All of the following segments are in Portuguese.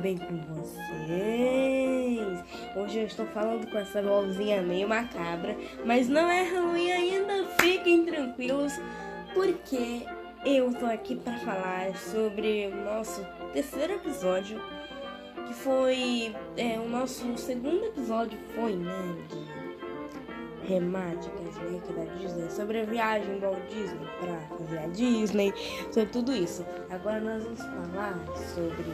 bem com vocês? Hoje eu estou falando com essa vozinha meio macabra, mas não é ruim ainda, fiquem tranquilos, porque eu tô aqui para falar sobre o nosso terceiro episódio, que foi é, o nosso segundo episódio foi, né, temáticas né, da Disney, sobre a viagem do Walt Disney para fazer a Disney, sobre tudo isso. Agora nós vamos falar sobre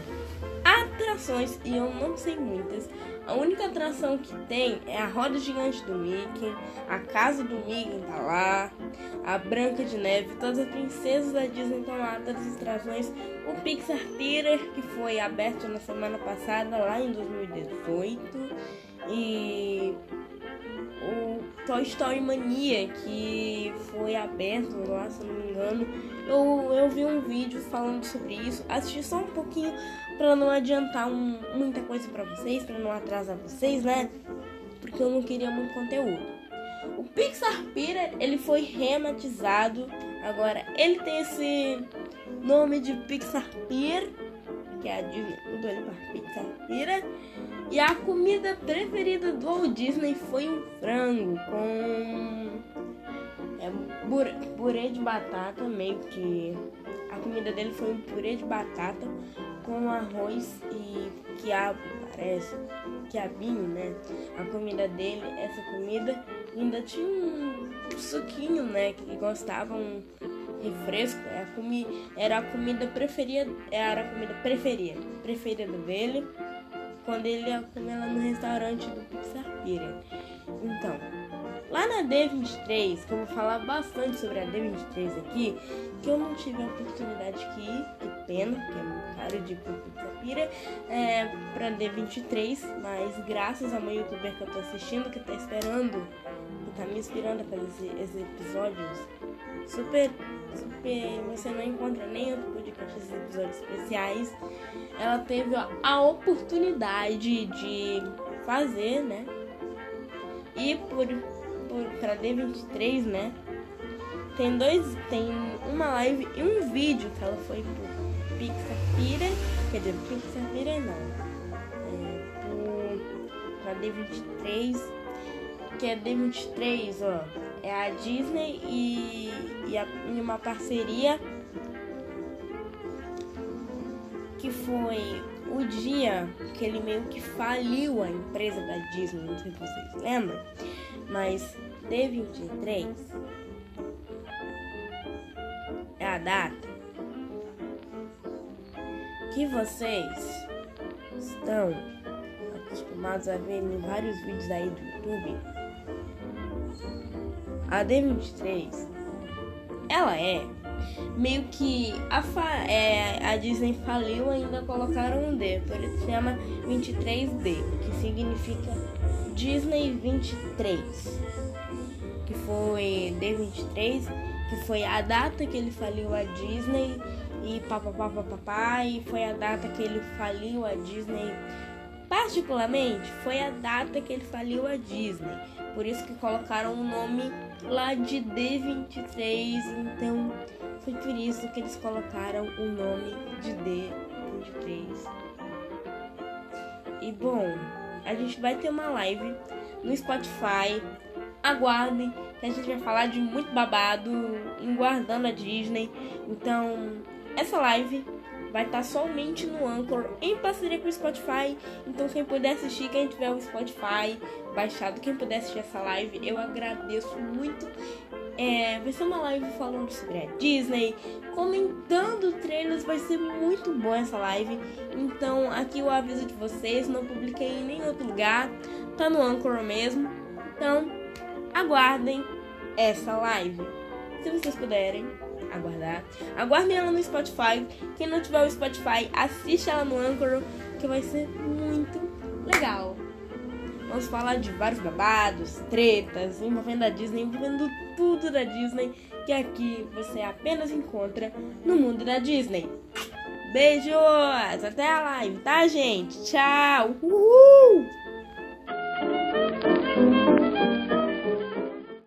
atrações e eu não sei muitas. A única atração que tem é a roda gigante do Mickey, a casa do Mickey tá lá, a Branca de Neve, todas as princesas da Disney estão lá, todas as atrações, o Pixar Theater que foi aberto na semana passada lá em 2018 e Toy Story Mania, que foi aberto lá, se não me engano. Eu, eu vi um vídeo falando sobre isso, assisti só um pouquinho para não adiantar um, muita coisa para vocês, para não atrasar vocês, né? Porque eu não queria muito conteúdo. O Pixar Pier, ele foi rematizado. Agora, ele tem esse nome de Pixar Pier, que é a Disney ele para Pixar Pier. E a comida preferida do Walt Disney foi um frango com é, purê de batata, meio que a comida dele foi um purê de batata com arroz e quiabo, parece, quiabinho, né? A comida dele, essa comida ainda tinha um suquinho, né? Que gostavam um refresco, é a comi era a comida preferida, era a comida preferida, preferida dele quando ele ia comer lá no restaurante do Pixar Pier. Então, lá na D23, que eu vou falar bastante sobre a D23 aqui, que eu não tive a oportunidade de ir, que pena, porque é muito caro de ir pro Pixar Pier, é, pra D23, mas graças a uma youtuber que eu tô assistindo, que tá esperando, que tá me inspirando a fazer esses episódios super, super, você não encontra nem outro podcast, esses episódios especiais, ela teve a oportunidade de fazer, né? E por, por para D23, né? Tem dois, tem uma live e um vídeo que ela foi pro Pixar quer dizer, Pixar não. É, pro, pra D23, que é D23, ó, é a Disney e, e, a, e uma parceria que foi o dia que ele meio que faliu a empresa da Disney, não sei se vocês lembram, mas D23 é a data que vocês estão acostumados a ver em vários vídeos aí do YouTube. A D23 ela é meio que a, é, a Disney faliu ainda colocaram um D, por isso se chama 23D, que significa Disney 23, que foi D23, que foi a data que ele faliu a Disney e papapá, e foi a data que ele faliu a Disney. Particularmente, foi a data que ele faliu a Disney. Por isso que colocaram o nome lá de D23. Então, foi por isso que eles colocaram o nome de D23. E bom, a gente vai ter uma live no Spotify. Aguardem, que a gente vai falar de muito babado, guardando a Disney. Então, essa live vai estar somente no Anchor em parceria com o Spotify. Então, quem puder assistir, quem tiver o Spotify baixado, quem puder assistir essa live, eu agradeço muito. É, vai ser uma live falando sobre a Disney, comentando trailers, vai ser muito bom essa live. Então, aqui o aviso de vocês, não publiquei em nenhum outro lugar, tá no Anchor mesmo. Então, aguardem essa live. Se vocês puderem aguardar, aguardem ela no Spotify. Quem não tiver o Spotify, assiste ela no Anchor, que vai ser muito legal. Vamos falar de vários babados, tretas, envolvendo a Disney, envolvendo tudo da Disney, que aqui você apenas encontra no mundo da Disney. Beijos! Até a live, tá, gente? Tchau! Uhul!